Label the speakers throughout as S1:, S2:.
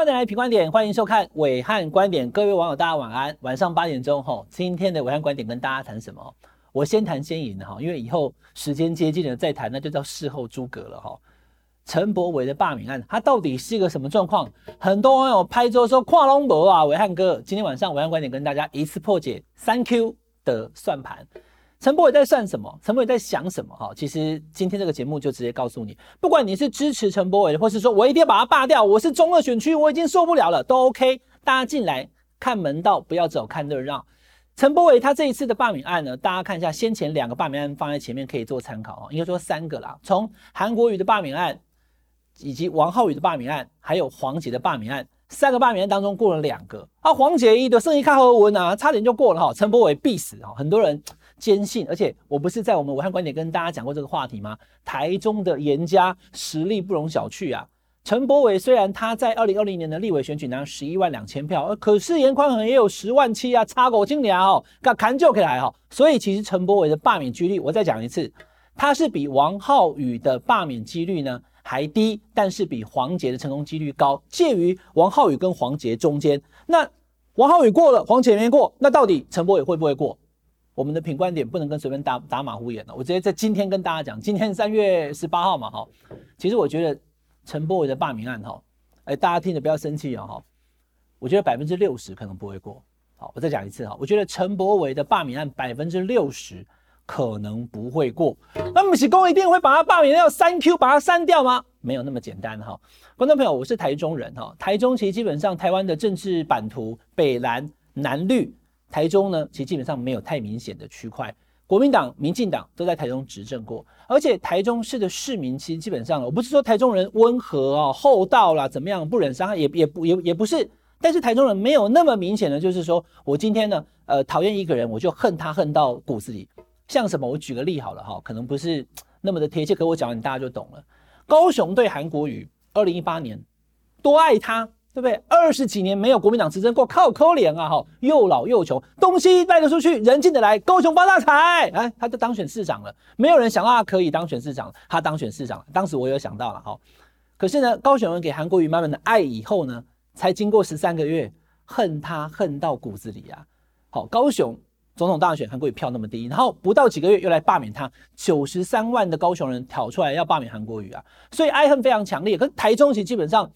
S1: 观点来评观点，欢迎收看伟汉观点。各位网友，大家晚安。晚上八点钟，哈，今天的伟汉观点跟大家谈什么？我先谈先赢哈，因为以后时间接近了再谈，那就叫事后诸葛了哈。陈柏伟的罢免案，它到底是一个什么状况？很多网友拍桌说跨龙博啊，暐瀚哥，今天晚上伟汉观点跟大家一次破解三 Q 的算盘。陈柏伟在算什么？陈柏伟在想什么？哈，其实今天这个节目就直接告诉你，不管你是支持陈柏伟的，或是说我一定要把他罢掉，我是中二选区，我已经受不了了，都 OK。大家进来看门道，不要走看热闹。陈柏伟他这一次的罢免案呢，大家看一下，先前两个罢免案放在前面可以做参考啊，应该说三个啦，从韩国瑜的罢免案，以及王浩宇的罢免案，还有黄捷的罢免案，三个罢免案当中过了两个啊，黄捷一的剩一看和文啊，差点就过了哈，陈柏伟必死哈，很多人。坚信，而且我不是在我们武汉观点跟大家讲过这个话题吗？台中的颜家实力不容小觑啊！陈柏伟虽然他在二零二零年的立委选举拿十一万两千票，可是严宽恒也有十万七啊，差狗精鸟哦，敢砍就可以来哈！所以其实陈柏伟的罢免几率，我再讲一次，他是比王浩宇的罢免几率呢还低，但是比黄杰的成功几率高，介于王浩宇跟黄杰中间。那王浩宇过了，黄杰没过，那到底陈柏惟会不会过？我们的品观点不能跟随便打打马虎眼了，我直接在今天跟大家讲，今天三月十八号嘛，哈，其实我觉得陈柏伟的罢免案，哈，哎，大家听着不要生气啊，哈，我觉得百分之六十可能不会过，好，我再讲一次哈，我觉得陈柏伟的罢免案百分之六十可能不会过，那么喜公一定会把他罢免掉三 Q 把他删掉吗？没有那么简单哈，观众朋友，我是台中人哈，台中其实基本上台湾的政治版图北蓝南绿。台中呢，其实基本上没有太明显的区块，国民党、民进党都在台中执政过，而且台中市的市民其实基本上，我不是说台中人温和啊、厚道啦，怎么样不忍伤害，也也不也也不是，但是台中人没有那么明显的，就是说我今天呢，呃，讨厌一个人，我就恨他恨到骨子里。像什么？我举个例好了哈，可能不是那么的贴切，可我讲完大家就懂了。高雄对韩国瑜，二零一八年多爱他。对不对？二十几年没有国民党执政过，靠抠脸啊！哈，又老又穷，东西卖得出去，人进得来，高雄发大财！哎，他就当选市长了。没有人想到他可以当选市长，他当选市长了。当时我有想到了哈，可是呢，高雄人给韩国瑜满满的爱以后呢，才经过十三个月，恨他恨到骨子里啊！好，高雄总统大选，韩国瑜票那么低，然后不到几个月又来罢免他，九十三万的高雄人挑出来要罢免韩国瑜啊，所以爱恨非常强烈。可是台中其实基本上。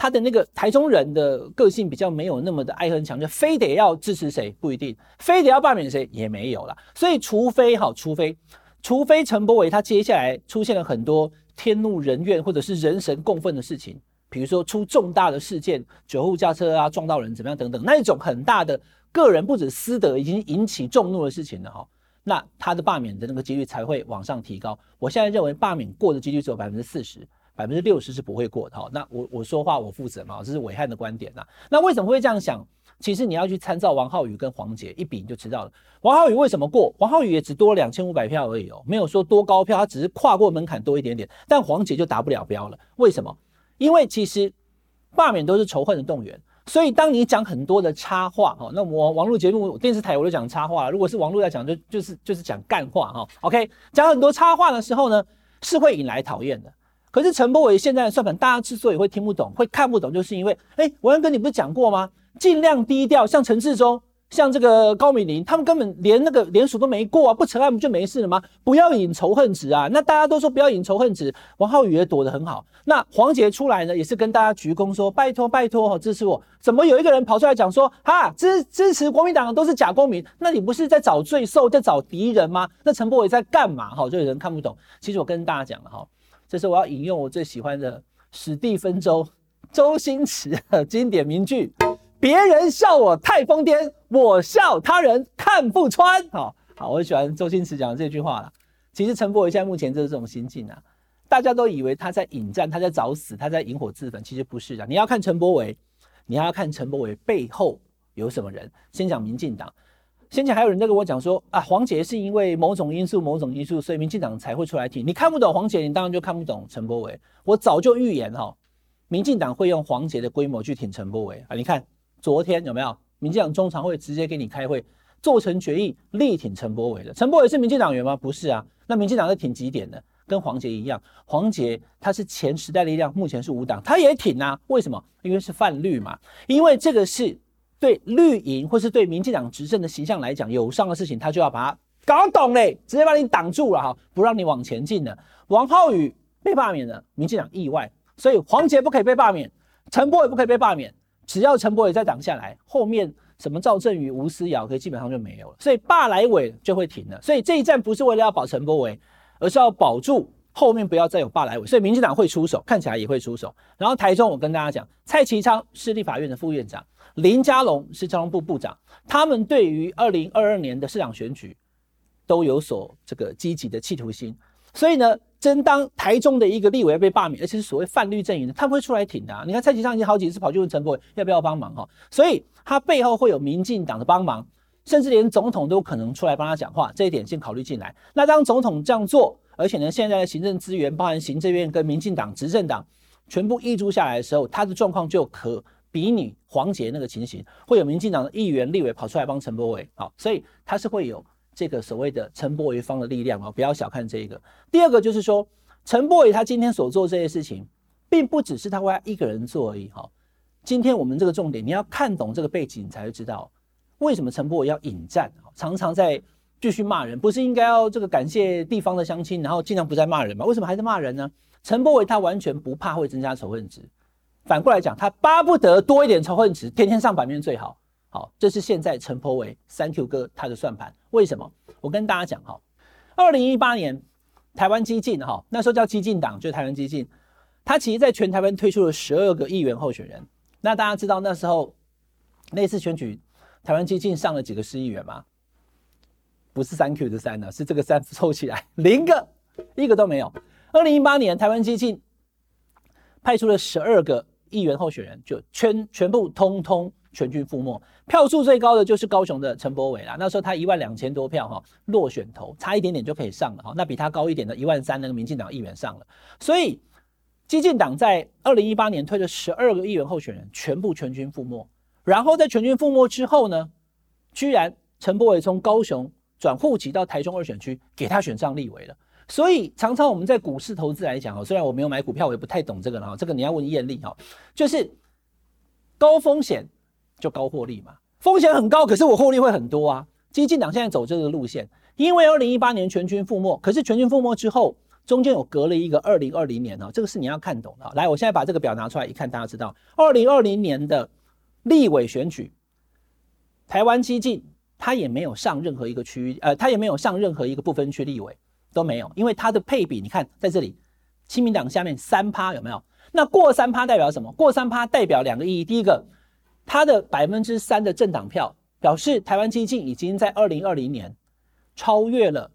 S1: 他的那个台中人的个性比较没有那么的爱恨强，就非得要支持谁不一定，非得要罢免谁也没有了。所以除非哈，除非除非陈柏伟他接下来出现了很多天怒人怨或者是人神共愤的事情，比如说出重大的事件，酒后驾车啊撞到人怎么样等等，那一种很大的个人不止私德已经引起众怒的事情了哈，那他的罢免的那个几率才会往上提高。我现在认为罢免过的几率只有百分之四十。百分之六十是不会过的哈，那我我说话我负责嘛，这是伟汉的观点呐。那为什么会这样想？其实你要去参照王浩宇跟黄杰一比，你就知道了。王浩宇为什么过？王浩宇也只多两千五百票而已哦，没有说多高票，他只是跨过门槛多一点点。但黄杰就达不了标了，为什么？因为其实罢免都是仇恨的动员，所以当你讲很多的插话哈，那我网络节目、电视台我都讲插话，如果是网络来讲，就就是就是讲干话哈。OK，讲很多插话的时候呢，是会引来讨厌的。可是陈柏伟现在的算盘，大家之所以会听不懂、会看不懂，就是因为，哎，暐瀚哥你不是讲过吗？尽量低调，像陈志忠、像这个高敏玲，他们根本连那个联署都没过啊，不成案不就没事了吗？不要引仇恨值啊！那大家都说不要引仇恨值，王浩宇也躲得很好。那黄杰出来呢，也是跟大家鞠躬说，拜托拜托哈，支持我。怎么有一个人跑出来讲说，哈支支持国民党的都是假公民？那你不是在找罪受，在找敌人吗？那陈柏伟在干嘛？哈，就有人看不懂。其实我跟大家讲了哈。这是我要引用我最喜欢的史蒂芬周周星驰的经典名句：别人笑我太疯癫，我笑他人看不穿。好好，我喜欢周星驰讲的这句话了。其实陈柏惟现在目前就是这种心境啊，大家都以为他在引战，他在找死，他在引火自焚，其实不是的。你要看陈柏惟，你要看陈柏惟背后有什么人。先讲民进党。先前还有人在跟我讲说啊，黄杰是因为某种因素、某种因素，所以民进党才会出来挺。你看不懂黄杰，你当然就看不懂陈柏惟。我早就预言哈，民进党会用黄杰的规模去挺陈柏惟啊。你看昨天有没有？民进党中常会直接给你开会，做成决议力挺陈柏惟的。陈柏惟是民进党员吗？不是啊。那民进党是挺几点的？跟黄杰一样，黄杰他是前时代力量，目前是无党，他也挺啊。为什么？因为是泛绿嘛，因为这个是对绿营或是对民进党执政的形象来讲有伤的事情，他就要把它搞懂嘞，直接把你挡住了哈，不让你往前进了。王浩宇被罢免了，民进党意外，所以黄捷不可以被罢免，陈柏惟不可以被罢免，只要陈柏惟再挡下来，后面。什么赵正宇、吴思瑶，可以基本上就没有了，所以罢来委就会停了。所以这一战不是为了要保陈柏惟，而是要保住后面不要再有罢来委。所以民进党会出手，看起来也会出手。然后台中，我跟大家讲，蔡其昌是立法院的副院长，林佳龙是交通部部长，他们对于二零二二年的市长选举都有所这个积极的企图心。所以呢，真当台中的一个立委被罢免，而且是所谓泛绿阵营的，他们会出来挺的啊。你看蔡其昌已经好几次跑去问陈柏惟要不要帮忙哈，所以他背后会有民进党的帮忙，甚至连总统都可能出来帮他讲话，这一点先考虑进来。那当总统这样做，而且呢，现在的行政资源，包含行政院跟民进党执政党全部挹注下来的时候，他的状况就可比拟黄杰那个情形，会有民进党的议员、立委跑出来帮陈柏伟，好，所以他是会有。这个所谓的陈柏伟方的力量啊，不要小看这个。第二个就是说，陈柏伟他今天所做这些事情，并不只是他为他一个人做而已哈。今天我们这个重点，你要看懂这个背景，你才会知道为什么陈柏伟要引战，常常在继续骂人。不是应该要这个感谢地方的乡亲，然后尽量不再骂人吗？为什么还在骂人呢？陈柏伟他完全不怕会增加仇恨值，反过来讲，他巴不得多一点仇恨值，天天上版面最好。好，这是现在陈柏惟三 Q 哥他的算盘。为什么？我跟大家讲哈，二零一八年台湾激进哈，那时候叫激进党，就是台湾激进，他其实在全台湾推出了十二个议员候选人。那大家知道那时候那次选举，台湾激进上了几个市议员吗？不是三 Q 的三呢，是这个三 凑起来零个，一个都没有。二零一八年台湾基进派出了十二个议员候选人，就全全部通通。全军覆没，票数最高的就是高雄的陈柏伟啦。那时候他一万两千多票哈，落选头，差一点点就可以上了哈。那比他高一点的一万三那个民进党议员上了。所以基进党在二零一八年推了十二个议员候选人，全部全军覆没。然后在全军覆没之后呢，居然陈柏伟从高雄转户籍到台中二选区，给他选上立委了。所以常常我们在股市投资来讲，虽然我没有买股票，我也不太懂这个哈。这个你要问艳丽哈，就是高风险。就高获利嘛，风险很高，可是我获利会很多啊。基进党现在走这个路线，因为二零一八年全军覆没，可是全军覆没之后，中间有隔了一个二零二零年啊，这个是你要看懂的。来，我现在把这个表拿出来一看，大家知道，二零二零年的立委选举，台湾基进他也没有上任何一个区域，呃，他也没有上任何一个不分区立委都没有，因为他的配比，你看在这里，亲民党下面三趴有没有？那过三趴代表什么？过三趴代表两个意义，第一个。他的百分之三的政党票表示，台湾基进已经在二零二零年超越了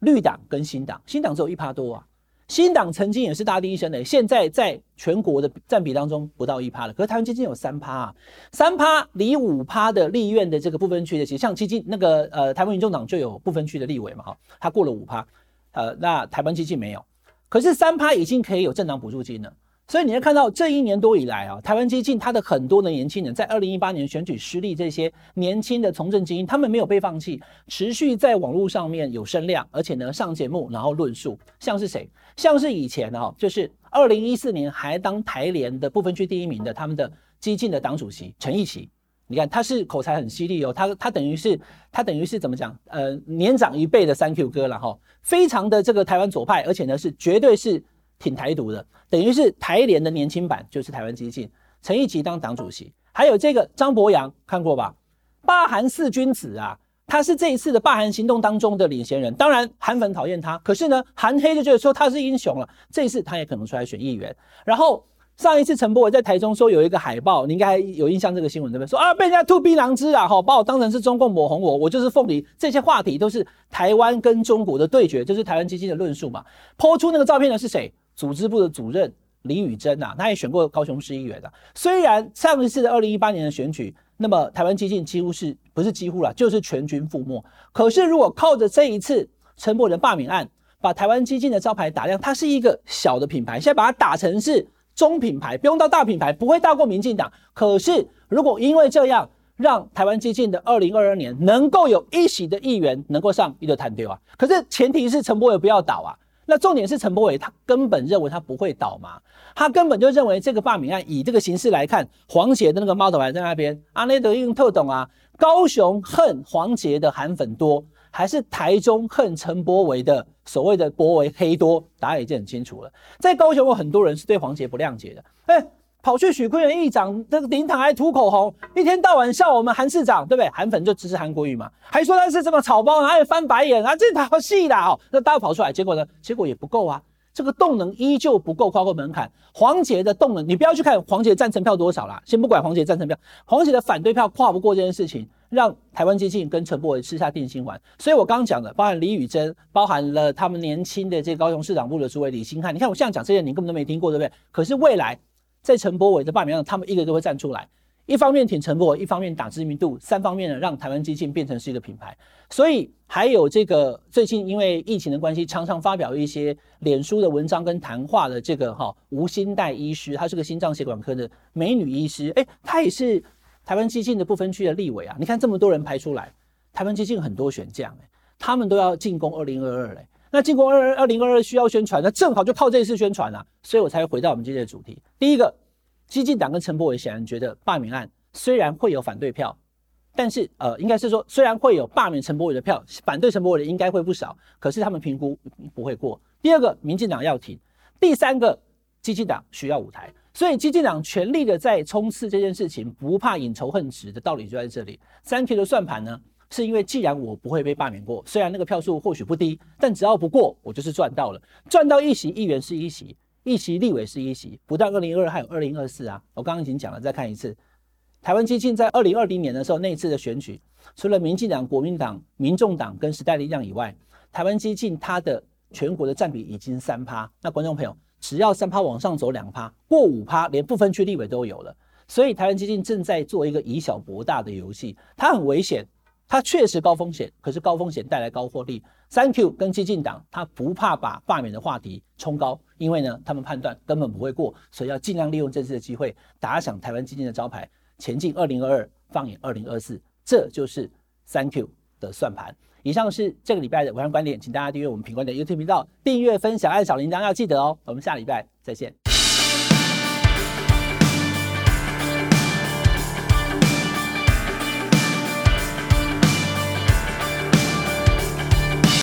S1: 绿党跟新党，新党只有一趴多啊。新党曾经也是大地一生的，现在在全国的占比当中不到一趴了。可是台湾基金有三趴啊，三趴离五趴的立院的这个不分区的，其实像基金那个呃台湾民众党就有不分区的立委嘛哈，他过了五趴，呃，那台湾基金没有，可是三趴已经可以有政党补助金了。所以你会看到这一年多以来啊，台湾激进他的很多的年轻人，在二零一八年选举失利，这些年轻的从政精英，他们没有被放弃，持续在网络上面有声量，而且呢上节目，然后论述，像是谁？像是以前啊，就是二零一四年还当台联的部分区第一名的他们的激进的党主席陈义奇，你看他是口才很犀利哦，他他等于是他等于是怎么讲？呃，年长一辈的三 Q 哥了哈，非常的这个台湾左派，而且呢是绝对是。挺台独的，等于是台联的年轻版，就是台湾基进，陈义奇当党主席，还有这个张博洋看过吧？罢韩四君子啊，他是这一次的罢韩行动当中的领衔人。当然韩粉讨厌他，可是呢韩黑就觉得说他是英雄了，这一次他也可能出来选议员。然后上一次陈柏惟在台中说有一个海报，你应该有印象这个新闻对不对？说啊被人家吐槟榔汁啊，哈把我当成是中共抹红我，我就是凤梨，这些话题都是台湾跟中国的对决，就是台湾基进的论述嘛。抛出那个照片的是谁？组织部的主任李宇珍呐，他也选过高雄市议员的。虽然上一次的二零一八年的选举，那么台湾基进几乎是不是几乎了，就是全军覆没。可是如果靠着这一次陈柏惟罢免案，把台湾基进的招牌打亮，它是一个小的品牌，现在把它打成是中品牌，不用到大品牌，不会大过民进党。可是如果因为这样，让台湾基进的二零二二年能够有一席的议员能够上，一个谈丢啊。可是前提是陈柏惟不要倒啊。那重点是陈柏伟他根本认为他不会倒嘛，他根本就认为这个罢免案以这个形式来看，黄杰的那个猫头牌在那边，阿内德用特懂啊，高雄恨黄杰的韩粉多，还是台中恨陈柏伟的所谓的柏伟黑多？答案已经很清楚了，在高雄有很多人是对黄杰不谅解的，哎。跑去许坤元议长这个灵堂还涂口红，一天到晚笑我们韩市长，对不对？韩粉就支持韩国语嘛，还说他是什么草包，哪有翻白眼啊，这套戏的哦。那大家跑出来，结果呢？结果也不够啊，这个动能依旧不够跨过门槛。黄杰的动能，你不要去看黄杰赞成票多少啦，先不管黄杰赞成票，黄杰的反对票跨不过这件事情，让台湾基进跟陈柏惟吃下定心丸。所以我刚刚讲的，包含李宇珍，包含了他们年轻的这个高雄市长部的诸位李兴汉，你看我现在讲这些，你根本都没听过，对不对？可是未来。在陈柏伟的罢免上，他们一个都会站出来，一方面挺陈柏伟，一方面打知名度，三方面呢让台湾基进变成是一个品牌。所以还有这个最近因为疫情的关系，常常发表一些脸书的文章跟谈话的这个哈吴欣岱医师，她是个心脏血管科的美女医师，诶，她也是台湾基进的不分区的立委啊。你看这么多人排出来，台湾基进很多选将诶，他们都要进攻二零二二嘞。那经过二二零二二需要宣传，那正好就靠这一次宣传啊，所以我才回到我们今天的主题。第一个，激进党跟陈柏伟显然觉得罢免案虽然会有反对票，但是呃，应该是说虽然会有罢免陈柏伟的票，反对陈柏伟的应该会不少，可是他们评估不会过。第二个，民进党要停；第三个，激进党需要舞台，所以激进党全力的在冲刺这件事情，不怕引仇恨值的道理就在这里。三 K 的算盘呢？是因为既然我不会被罢免过，虽然那个票数或许不低，但只要不过，我就是赚到了。赚到一席议员是一席，一席立委是一席，不但二零二二还有二零二四啊！我刚刚已经讲了，再看一次。台湾基进在二零二零年的时候那一次的选举，除了民进党、国民党、民众党跟时代力量以外，台湾基进它的全国的占比已经三趴。那观众朋友，只要三趴往上走两趴，过五趴，连不分区立委都有了。所以台湾基进正在做一个以小博大的游戏，它很危险。它确实高风险，可是高风险带来高获利。三 Q 跟激进党，他不怕把罢免的话题冲高，因为呢，他们判断根本不会过，所以要尽量利用这次的机会打响台湾基进的招牌，前进二零二二，放眼二零二四，这就是三 Q 的算盘。以上是这个礼拜的暐瀚观点，请大家订阅我们品观的 YouTube 频道，订阅、分享、按小铃铛，要记得哦。我们下礼拜再见。